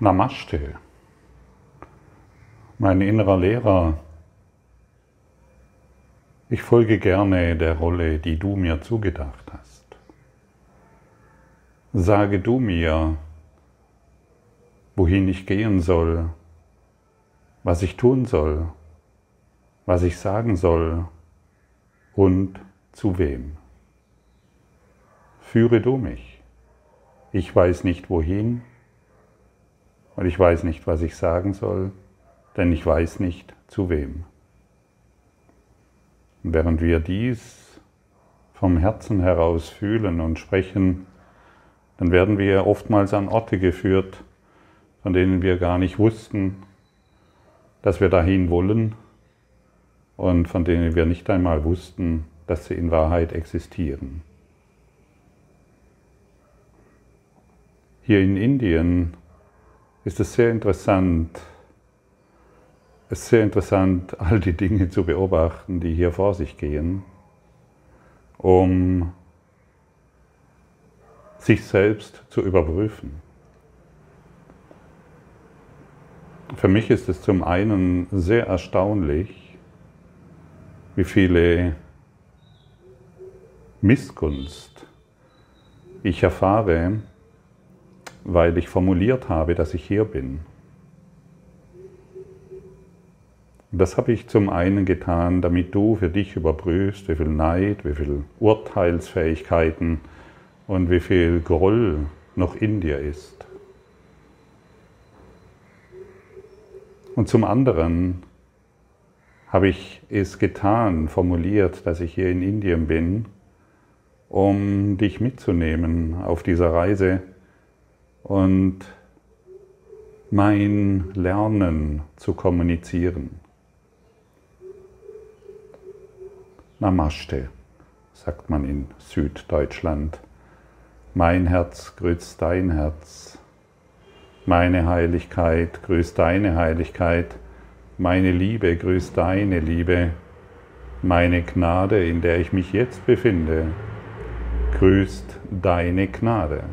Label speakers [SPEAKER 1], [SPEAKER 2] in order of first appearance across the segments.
[SPEAKER 1] Namaste. Mein innerer Lehrer, ich folge gerne der Rolle, die du mir zugedacht hast. Sage du mir, wohin ich gehen soll, was ich tun soll, was ich sagen soll und zu wem. Führe du mich. Ich weiß nicht wohin, und ich weiß nicht, was ich sagen soll, denn ich weiß nicht zu wem. Und während wir dies vom Herzen heraus fühlen und sprechen, dann werden wir oftmals an Orte geführt, von denen wir gar nicht wussten, dass wir dahin wollen und von denen wir nicht einmal wussten, dass sie in Wahrheit existieren. Hier in Indien ist es sehr interessant, es ist sehr interessant, all die Dinge zu beobachten, die hier vor sich gehen, um sich selbst zu überprüfen. Für mich ist es zum einen sehr erstaunlich, wie viele Missgunst ich erfahre, weil ich formuliert habe, dass ich hier bin. Das habe ich zum einen getan, damit du für dich überprüfst, wie viel Neid, wie viel Urteilsfähigkeiten und wie viel Groll noch in dir ist. Und zum anderen habe ich es getan, formuliert, dass ich hier in Indien bin, um dich mitzunehmen auf dieser Reise und mein Lernen zu kommunizieren. Namaste, sagt man in Süddeutschland. Mein Herz grüßt dein Herz. Meine Heiligkeit grüßt deine Heiligkeit. Meine Liebe grüßt deine Liebe. Meine Gnade, in der ich mich jetzt befinde, grüßt deine Gnade.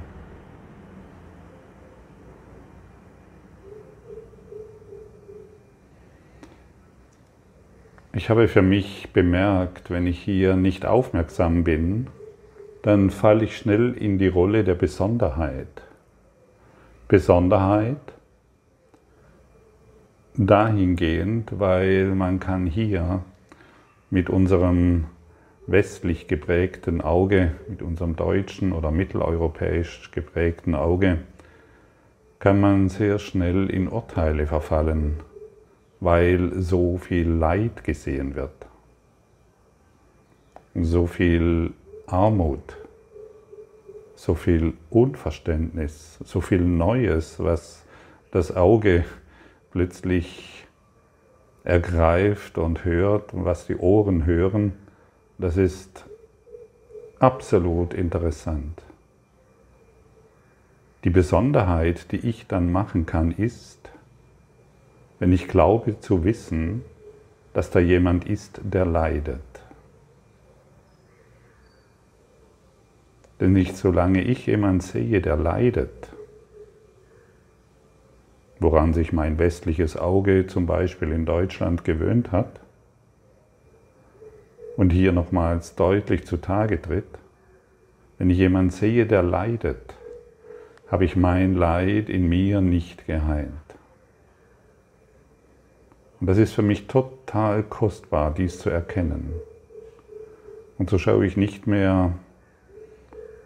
[SPEAKER 1] Ich habe für mich bemerkt, wenn ich hier nicht aufmerksam bin, dann falle ich schnell in die Rolle der Besonderheit. Besonderheit dahingehend, weil man kann hier mit unserem westlich geprägten Auge, mit unserem deutschen oder mitteleuropäisch geprägten Auge, kann man sehr schnell in Urteile verfallen weil so viel Leid gesehen wird, so viel Armut, so viel Unverständnis, so viel Neues, was das Auge plötzlich ergreift und hört und was die Ohren hören, das ist absolut interessant. Die Besonderheit, die ich dann machen kann, ist, wenn ich glaube zu wissen, dass da jemand ist, der leidet. Denn nicht solange ich jemand sehe, der leidet, woran sich mein westliches Auge zum Beispiel in Deutschland gewöhnt hat und hier nochmals deutlich zutage tritt, wenn ich jemand sehe, der leidet, habe ich mein Leid in mir nicht geheilt. Und das ist für mich total kostbar, dies zu erkennen. Und so schaue ich nicht mehr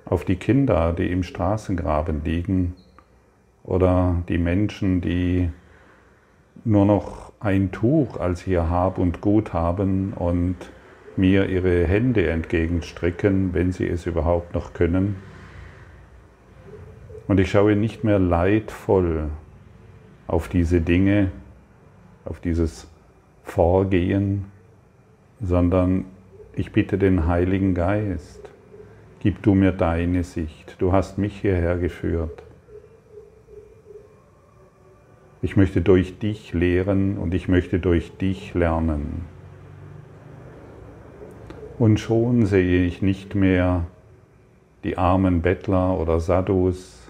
[SPEAKER 1] auf die Kinder, die im Straßengraben liegen, oder die Menschen, die nur noch ein Tuch als ihr Hab und Gut haben und mir ihre Hände entgegenstrecken, wenn sie es überhaupt noch können. Und ich schaue nicht mehr leidvoll auf diese Dinge, auf dieses Vorgehen, sondern ich bitte den Heiligen Geist, gib du mir deine Sicht. Du hast mich hierher geführt. Ich möchte durch dich lehren und ich möchte durch dich lernen. Und schon sehe ich nicht mehr die armen Bettler oder Sadhus,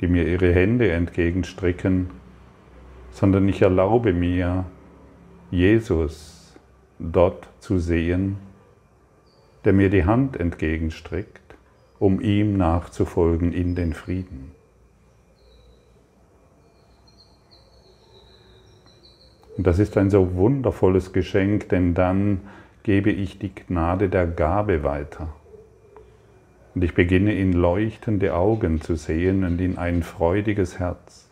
[SPEAKER 1] die mir ihre Hände entgegenstrecken, sondern ich erlaube mir, Jesus dort zu sehen, der mir die Hand entgegenstreckt, um ihm nachzufolgen in den Frieden. Und das ist ein so wundervolles Geschenk, denn dann gebe ich die Gnade der Gabe weiter. Und ich beginne in leuchtende Augen zu sehen und in ein freudiges Herz.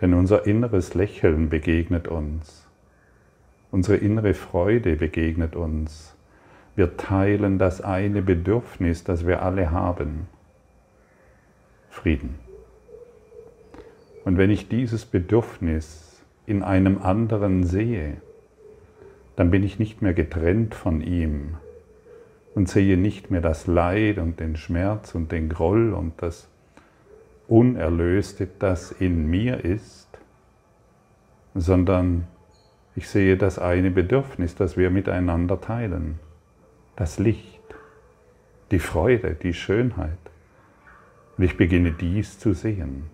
[SPEAKER 1] Denn unser inneres Lächeln begegnet uns. Unsere innere Freude begegnet uns. Wir teilen das eine Bedürfnis, das wir alle haben. Frieden. Und wenn ich dieses Bedürfnis in einem anderen sehe, dann bin ich nicht mehr getrennt von ihm, und sehe nicht mehr das Leid und den Schmerz und den Groll und das Unerlöste, das in mir ist, sondern ich sehe das eine Bedürfnis, das wir miteinander teilen, das Licht, die Freude, die Schönheit. Und ich beginne dies zu sehen.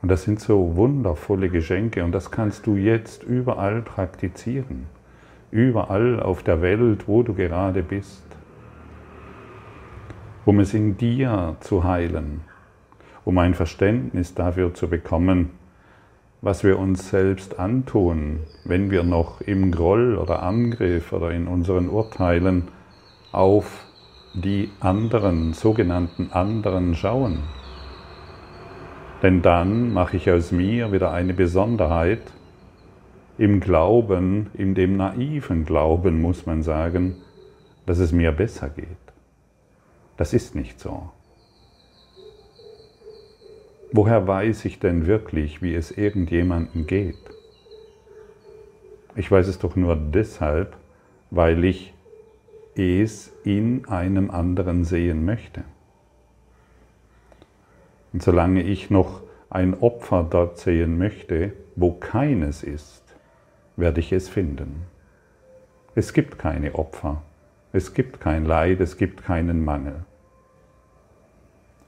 [SPEAKER 1] Und das sind so wundervolle Geschenke und das kannst du jetzt überall praktizieren überall auf der Welt, wo du gerade bist, um es in dir zu heilen, um ein Verständnis dafür zu bekommen, was wir uns selbst antun, wenn wir noch im Groll oder Angriff oder in unseren Urteilen auf die anderen, sogenannten anderen schauen. Denn dann mache ich aus mir wieder eine Besonderheit, im Glauben, in dem naiven Glauben muss man sagen, dass es mir besser geht. Das ist nicht so. Woher weiß ich denn wirklich, wie es irgendjemandem geht? Ich weiß es doch nur deshalb, weil ich es in einem anderen sehen möchte. Und solange ich noch ein Opfer dort sehen möchte, wo keines ist, werde ich es finden. Es gibt keine Opfer, es gibt kein Leid, es gibt keinen Mangel.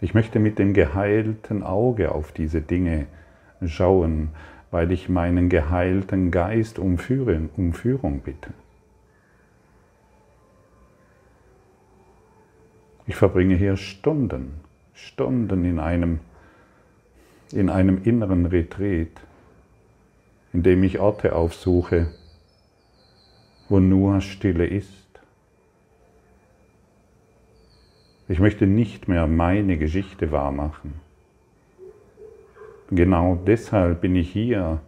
[SPEAKER 1] Ich möchte mit dem geheilten Auge auf diese Dinge schauen, weil ich meinen geheilten Geist um Führung, um Führung bitte. Ich verbringe hier Stunden, Stunden in einem, in einem inneren Retreat, indem ich Orte aufsuche, wo nur Stille ist. Ich möchte nicht mehr meine Geschichte wahrmachen. Genau deshalb bin ich hier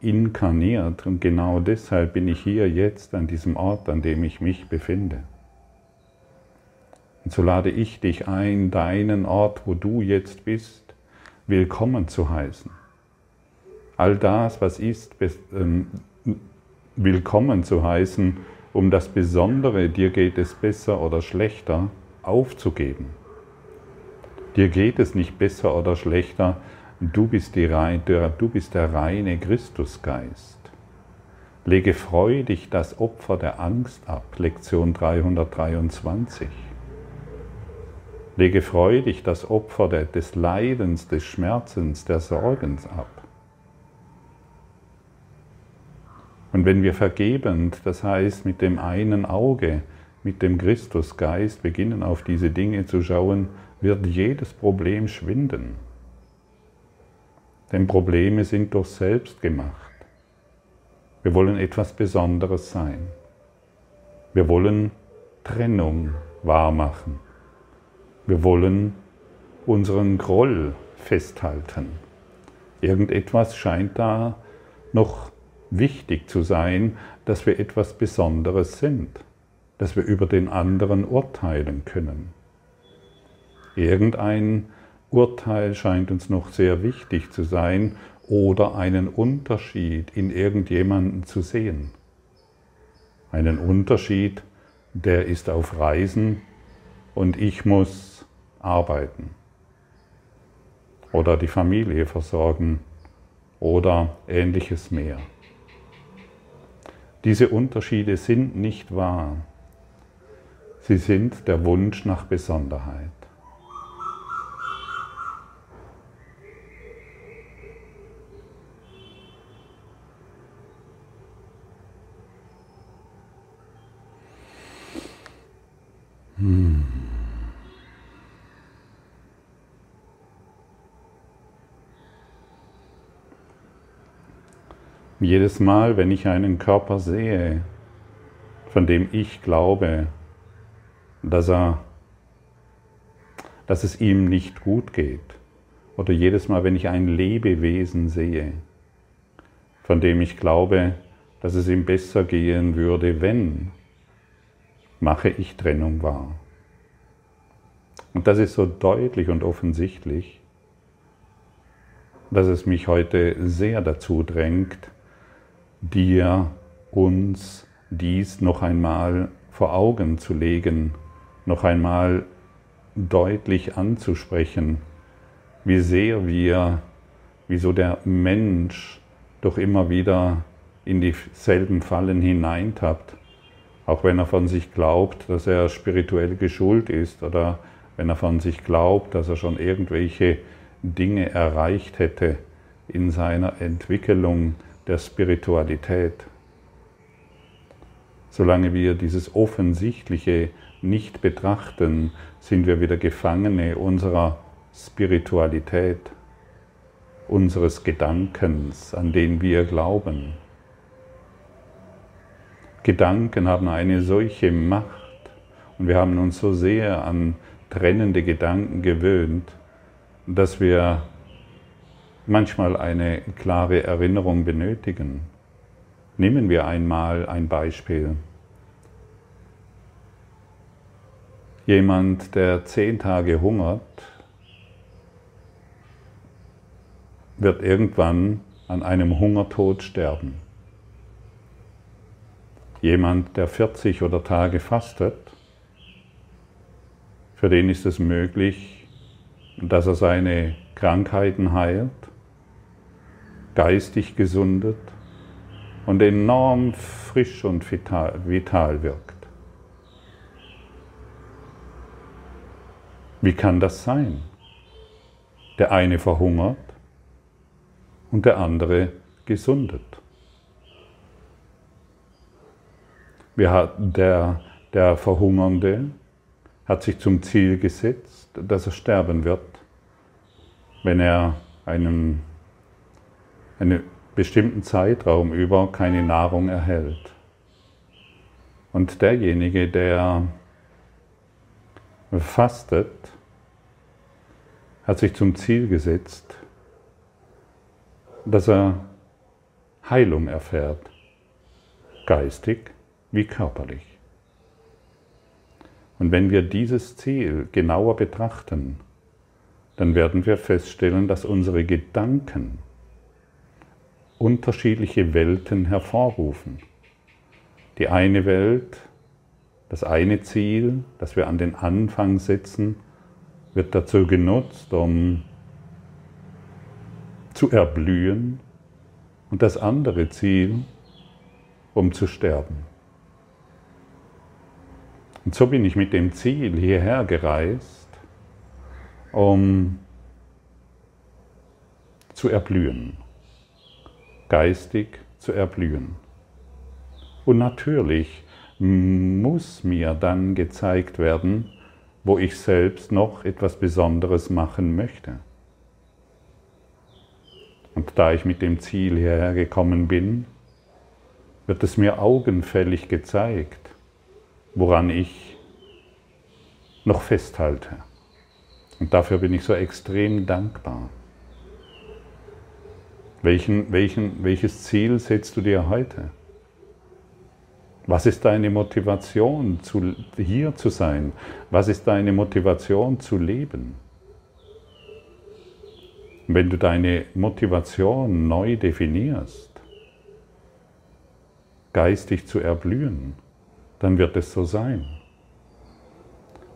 [SPEAKER 1] inkarniert und genau deshalb bin ich hier jetzt an diesem Ort, an dem ich mich befinde. Und so lade ich dich ein, deinen Ort, wo du jetzt bist, willkommen zu heißen all das, was ist, ähm, willkommen zu heißen, um das Besondere, dir geht es besser oder schlechter, aufzugeben. Dir geht es nicht besser oder schlechter, du bist, die, du bist der reine Christusgeist. Lege freudig das Opfer der Angst ab, Lektion 323. Lege freudig das Opfer des Leidens, des Schmerzens, der Sorgens ab. Und wenn wir vergebend, das heißt mit dem einen Auge, mit dem Christusgeist beginnen auf diese Dinge zu schauen, wird jedes Problem schwinden. Denn Probleme sind doch selbst gemacht. Wir wollen etwas Besonderes sein. Wir wollen Trennung wahrmachen. Wir wollen unseren Groll festhalten. Irgendetwas scheint da noch wichtig zu sein, dass wir etwas Besonderes sind, dass wir über den anderen urteilen können. Irgendein Urteil scheint uns noch sehr wichtig zu sein oder einen Unterschied in irgendjemanden zu sehen. Einen Unterschied, der ist auf Reisen und ich muss arbeiten oder die Familie versorgen oder ähnliches mehr. Diese Unterschiede sind nicht wahr. Sie sind der Wunsch nach Besonderheit. Hmm. Jedes Mal, wenn ich einen Körper sehe, von dem ich glaube, dass, er, dass es ihm nicht gut geht, oder jedes Mal, wenn ich ein Lebewesen sehe, von dem ich glaube, dass es ihm besser gehen würde, wenn, mache ich Trennung wahr. Und das ist so deutlich und offensichtlich, dass es mich heute sehr dazu drängt, dir, uns dies noch einmal vor Augen zu legen, noch einmal deutlich anzusprechen, wie sehr wir, wieso der Mensch doch immer wieder in dieselben Fallen hineintappt, auch wenn er von sich glaubt, dass er spirituell geschult ist oder wenn er von sich glaubt, dass er schon irgendwelche Dinge erreicht hätte in seiner Entwicklung der Spiritualität. Solange wir dieses Offensichtliche nicht betrachten, sind wir wieder Gefangene unserer Spiritualität, unseres Gedankens, an den wir glauben. Gedanken haben eine solche Macht und wir haben uns so sehr an trennende Gedanken gewöhnt, dass wir manchmal eine klare Erinnerung benötigen. Nehmen wir einmal ein Beispiel. Jemand, der zehn Tage hungert, wird irgendwann an einem Hungertod sterben. Jemand, der 40 oder Tage fastet, für den ist es möglich, dass er seine Krankheiten heilt, geistig gesundet und enorm frisch und vital, wirkt. Wie kann das sein? Der eine verhungert und der andere gesundet. Der, der Verhungernde hat sich zum Ziel gesetzt, dass er sterben wird, wenn er einen, einen bestimmten Zeitraum über keine Nahrung erhält. Und derjenige, der fastet, hat sich zum Ziel gesetzt, dass er Heilung erfährt, geistig wie körperlich. Und wenn wir dieses Ziel genauer betrachten, dann werden wir feststellen, dass unsere Gedanken unterschiedliche Welten hervorrufen. Die eine Welt, das eine Ziel, das wir an den Anfang setzen, wird dazu genutzt, um zu erblühen und das andere Ziel, um zu sterben. Und so bin ich mit dem Ziel hierher gereist, um zu erblühen, geistig zu erblühen. Und natürlich muss mir dann gezeigt werden, wo ich selbst noch etwas Besonderes machen möchte. Und da ich mit dem Ziel hierher gekommen bin, wird es mir augenfällig gezeigt, woran ich noch festhalte. Und dafür bin ich so extrem dankbar. Welchen, welchen, welches Ziel setzt du dir heute? Was ist deine Motivation, zu, hier zu sein? Was ist deine Motivation zu leben? Wenn du deine Motivation neu definierst, geistig zu erblühen, dann wird es so sein.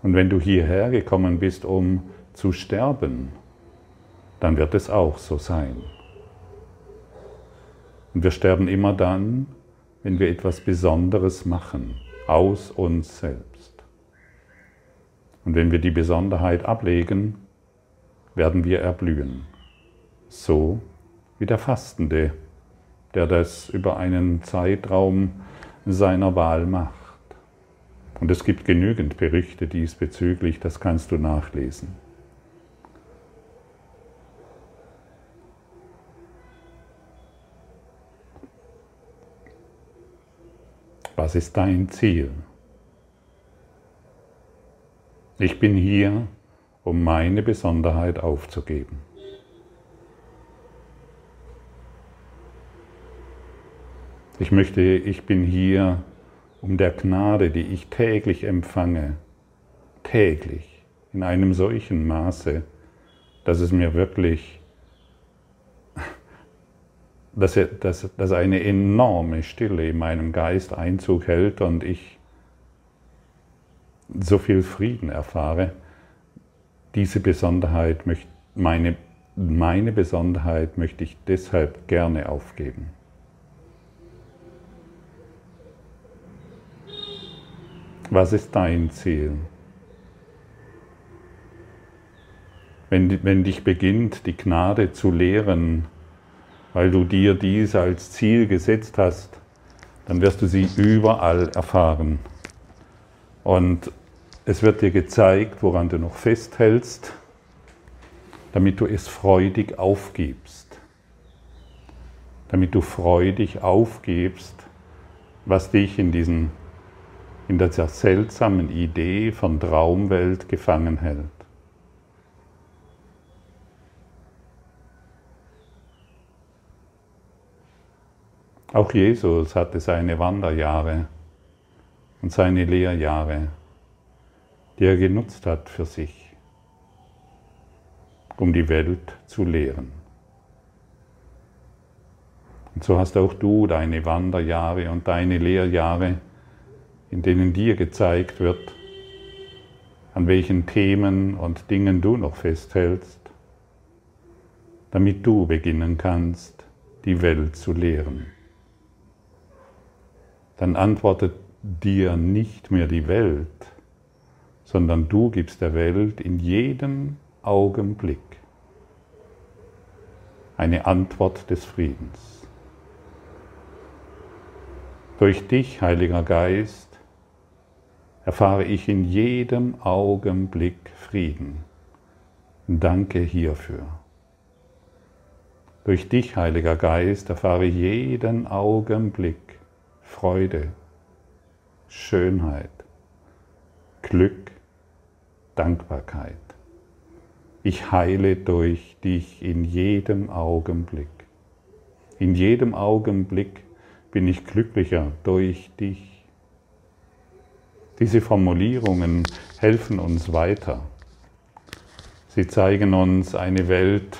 [SPEAKER 1] Und wenn du hierher gekommen bist, um zu sterben, dann wird es auch so sein. Und wir sterben immer dann, wenn wir etwas Besonderes machen, aus uns selbst. Und wenn wir die Besonderheit ablegen, werden wir erblühen. So wie der Fastende, der das über einen Zeitraum seiner Wahl macht. Und es gibt genügend Berichte diesbezüglich, das kannst du nachlesen. Was ist dein Ziel? Ich bin hier, um meine Besonderheit aufzugeben. Ich möchte, ich bin hier, um der Gnade, die ich täglich empfange, täglich in einem solchen Maße, dass es mir wirklich, dass, dass, dass eine enorme Stille in meinem Geist Einzug hält und ich so viel Frieden erfahre, diese Besonderheit, meine, meine Besonderheit möchte ich deshalb gerne aufgeben. Was ist dein Ziel? Wenn, wenn dich beginnt, die Gnade zu lehren, weil du dir dies als Ziel gesetzt hast, dann wirst du sie überall erfahren. Und es wird dir gezeigt, woran du noch festhältst, damit du es freudig aufgibst. Damit du freudig aufgibst, was dich in, diesen, in dieser seltsamen Idee von Traumwelt gefangen hält. Auch Jesus hatte seine Wanderjahre und seine Lehrjahre die er genutzt hat für sich, um die Welt zu lehren. Und so hast auch du deine Wanderjahre und deine Lehrjahre, in denen dir gezeigt wird, an welchen Themen und Dingen du noch festhältst, damit du beginnen kannst, die Welt zu lehren. Dann antwortet dir nicht mehr die Welt, sondern du gibst der Welt in jedem Augenblick eine Antwort des Friedens. Durch dich, Heiliger Geist, erfahre ich in jedem Augenblick Frieden. Danke hierfür. Durch dich, Heiliger Geist, erfahre ich jeden Augenblick Freude, Schönheit, Glück, Dankbarkeit. Ich heile durch dich in jedem Augenblick. In jedem Augenblick bin ich glücklicher durch dich. Diese Formulierungen helfen uns weiter. Sie zeigen uns eine Welt,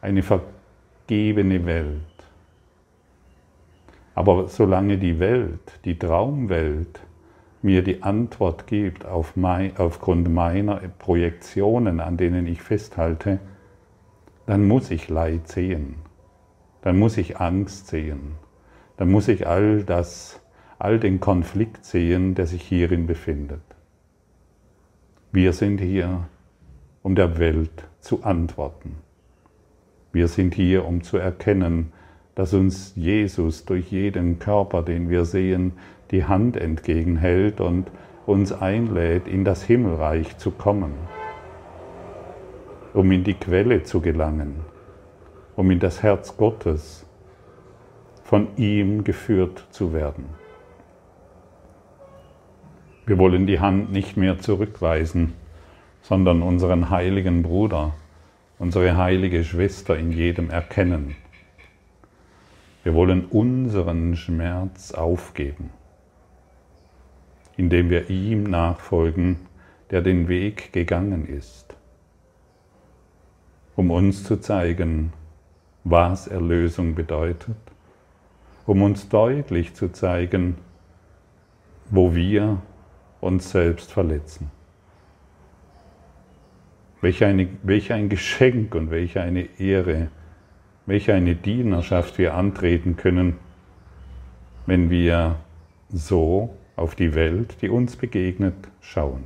[SPEAKER 1] eine vergebene Welt. Aber solange die Welt, die Traumwelt, mir die Antwort gibt auf mein, aufgrund meiner Projektionen, an denen ich festhalte, dann muss ich Leid sehen, dann muss ich Angst sehen, dann muss ich all das, all den Konflikt sehen, der sich hierin befindet. Wir sind hier, um der Welt zu antworten. Wir sind hier, um zu erkennen, dass uns Jesus durch jeden Körper, den wir sehen, die Hand entgegenhält und uns einlädt, in das Himmelreich zu kommen, um in die Quelle zu gelangen, um in das Herz Gottes von ihm geführt zu werden. Wir wollen die Hand nicht mehr zurückweisen, sondern unseren heiligen Bruder, unsere heilige Schwester in jedem erkennen. Wir wollen unseren Schmerz aufgeben indem wir ihm nachfolgen, der den Weg gegangen ist, um uns zu zeigen, was Erlösung bedeutet, um uns deutlich zu zeigen, wo wir uns selbst verletzen. Welch, eine, welch ein Geschenk und welch eine Ehre, welch eine Dienerschaft wir antreten können, wenn wir so auf die Welt, die uns begegnet, schauen.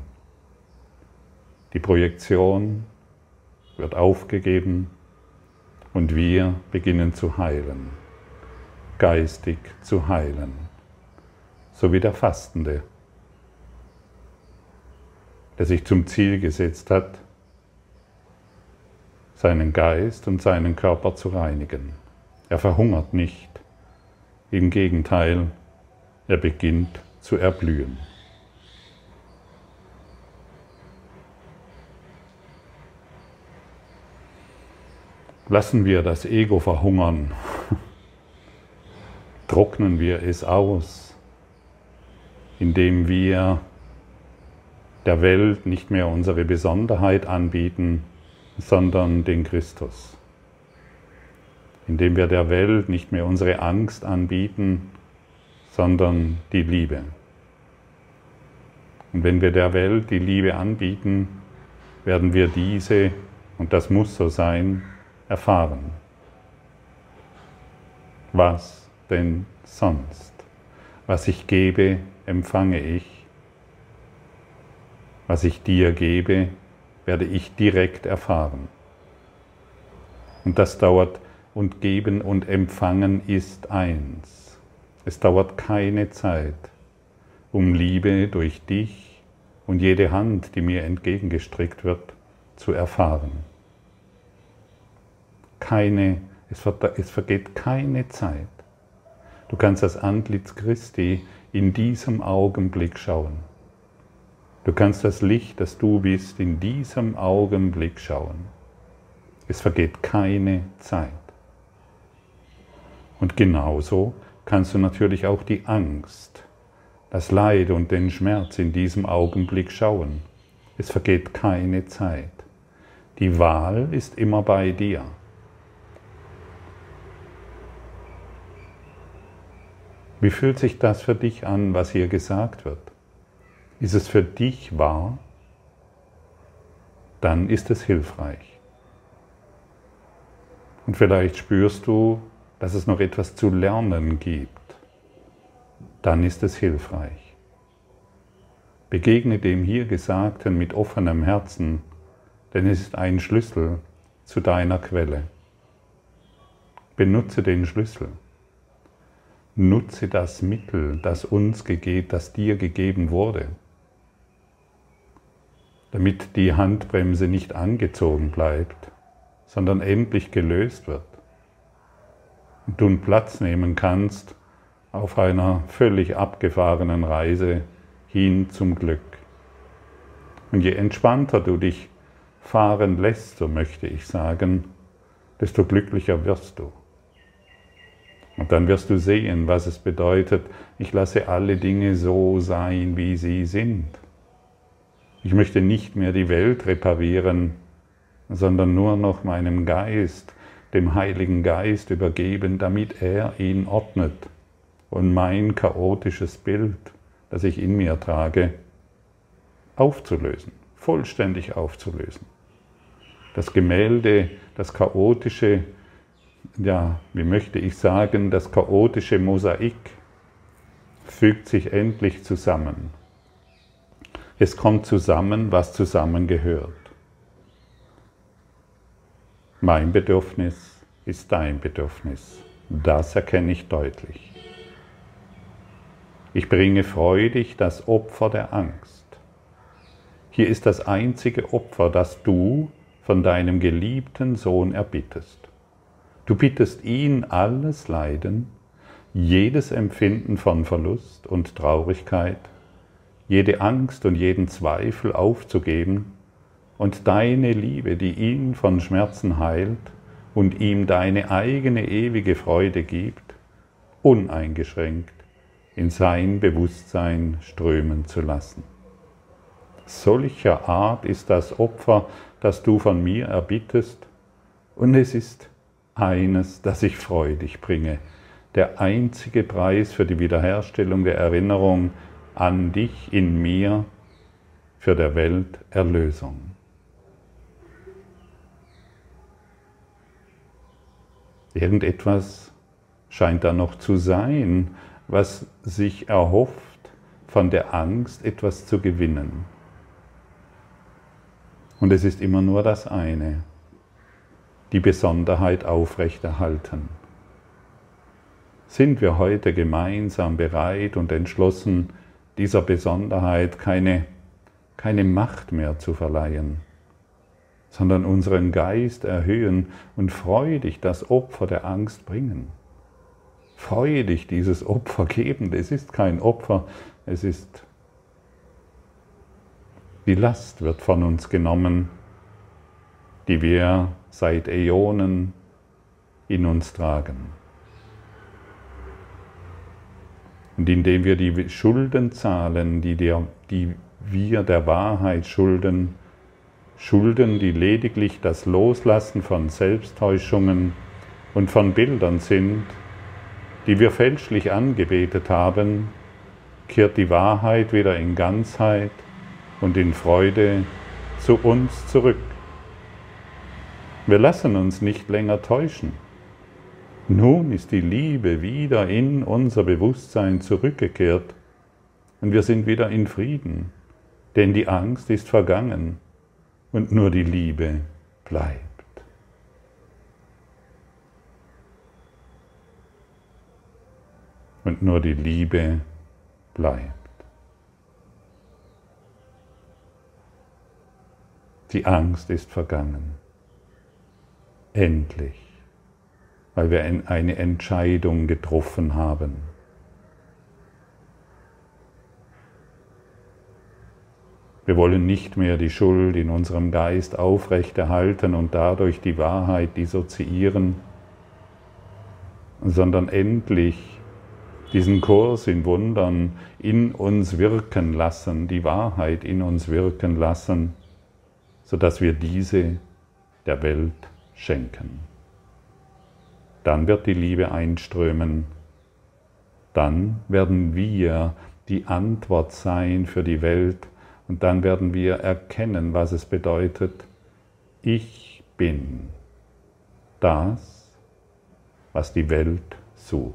[SPEAKER 1] Die Projektion wird aufgegeben und wir beginnen zu heilen, geistig zu heilen, so wie der Fastende, der sich zum Ziel gesetzt hat, seinen Geist und seinen Körper zu reinigen. Er verhungert nicht, im Gegenteil, er beginnt zu erblühen. Lassen wir das Ego verhungern, trocknen wir es aus, indem wir der Welt nicht mehr unsere Besonderheit anbieten, sondern den Christus. Indem wir der Welt nicht mehr unsere Angst anbieten, sondern die Liebe. Und wenn wir der Welt die Liebe anbieten, werden wir diese, und das muss so sein, erfahren. Was denn sonst? Was ich gebe, empfange ich. Was ich dir gebe, werde ich direkt erfahren. Und das dauert, und geben und empfangen ist eins. Es dauert keine Zeit, um Liebe durch dich und jede Hand, die mir entgegengestrickt wird, zu erfahren. Keine, es, es vergeht keine Zeit. Du kannst das Antlitz Christi in diesem Augenblick schauen. Du kannst das Licht, das du bist, in diesem Augenblick schauen. Es vergeht keine Zeit. Und genauso kannst du natürlich auch die Angst, das Leid und den Schmerz in diesem Augenblick schauen. Es vergeht keine Zeit. Die Wahl ist immer bei dir. Wie fühlt sich das für dich an, was hier gesagt wird? Ist es für dich wahr? Dann ist es hilfreich. Und vielleicht spürst du, dass es noch etwas zu lernen gibt, dann ist es hilfreich. Begegne dem hier Gesagten mit offenem Herzen, denn es ist ein Schlüssel zu deiner Quelle. Benutze den Schlüssel. Nutze das Mittel, das uns gegeben, das dir gegeben wurde, damit die Handbremse nicht angezogen bleibt, sondern endlich gelöst wird du Platz nehmen kannst auf einer völlig abgefahrenen Reise hin zum Glück. Und je entspannter du dich fahren lässt, so möchte ich sagen, desto glücklicher wirst du. Und dann wirst du sehen, was es bedeutet, ich lasse alle Dinge so sein, wie sie sind. Ich möchte nicht mehr die Welt reparieren, sondern nur noch meinem Geist dem Heiligen Geist übergeben, damit er ihn ordnet und mein chaotisches Bild, das ich in mir trage, aufzulösen, vollständig aufzulösen. Das Gemälde, das chaotische, ja, wie möchte ich sagen, das chaotische Mosaik fügt sich endlich zusammen. Es kommt zusammen, was zusammengehört. Mein Bedürfnis ist dein Bedürfnis. Das erkenne ich deutlich. Ich bringe freudig das Opfer der Angst. Hier ist das einzige Opfer, das du von deinem geliebten Sohn erbittest. Du bittest ihn alles Leiden, jedes Empfinden von Verlust und Traurigkeit, jede Angst und jeden Zweifel aufzugeben und deine Liebe, die ihn von Schmerzen heilt und ihm deine eigene ewige Freude gibt, uneingeschränkt in sein Bewusstsein strömen zu lassen. Solcher Art ist das Opfer, das du von mir erbittest, und es ist eines, das ich freudig bringe, der einzige Preis für die Wiederherstellung der Erinnerung an dich in mir, für der Welt Erlösung. Irgendetwas scheint da noch zu sein, was sich erhofft, von der Angst etwas zu gewinnen. Und es ist immer nur das eine, die Besonderheit aufrechterhalten. Sind wir heute gemeinsam bereit und entschlossen, dieser Besonderheit keine, keine Macht mehr zu verleihen? sondern unseren Geist erhöhen und freudig das Opfer der Angst bringen. freudig dieses Opfer geben. Es ist kein Opfer, es ist die Last wird von uns genommen, die wir seit Äonen in uns tragen. Und indem wir die Schulden zahlen, die, der, die wir der Wahrheit schulden, Schulden, die lediglich das Loslassen von Selbsttäuschungen und von Bildern sind, die wir fälschlich angebetet haben, kehrt die Wahrheit wieder in Ganzheit und in Freude zu uns zurück. Wir lassen uns nicht länger täuschen. Nun ist die Liebe wieder in unser Bewusstsein zurückgekehrt und wir sind wieder in Frieden, denn die Angst ist vergangen und nur die Liebe bleibt. Und nur die Liebe bleibt. Die Angst ist vergangen. Endlich, weil wir eine Entscheidung getroffen haben. Wir wollen nicht mehr die Schuld in unserem Geist aufrechterhalten und dadurch die Wahrheit dissoziieren, sondern endlich diesen Kurs in Wundern in uns wirken lassen, die Wahrheit in uns wirken lassen, sodass wir diese der Welt schenken. Dann wird die Liebe einströmen, dann werden wir die Antwort sein für die Welt, und dann werden wir erkennen, was es bedeutet, ich bin das, was die Welt sucht.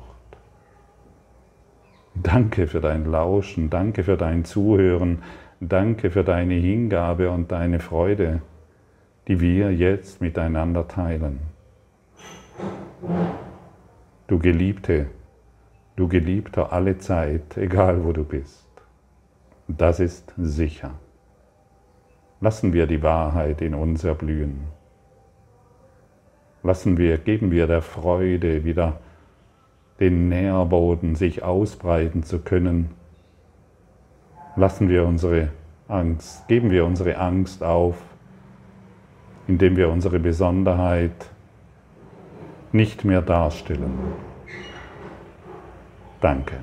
[SPEAKER 1] Danke für dein Lauschen, danke für dein Zuhören, danke für deine Hingabe und deine Freude, die wir jetzt miteinander teilen. Du Geliebte, du Geliebter alle Zeit, egal wo du bist. Das ist sicher. Lassen wir die Wahrheit in uns erblühen. Lassen wir, geben wir der Freude wieder den Nährboden, sich ausbreiten zu können. Lassen wir unsere Angst, geben wir unsere Angst auf, indem wir unsere Besonderheit nicht mehr darstellen. Danke.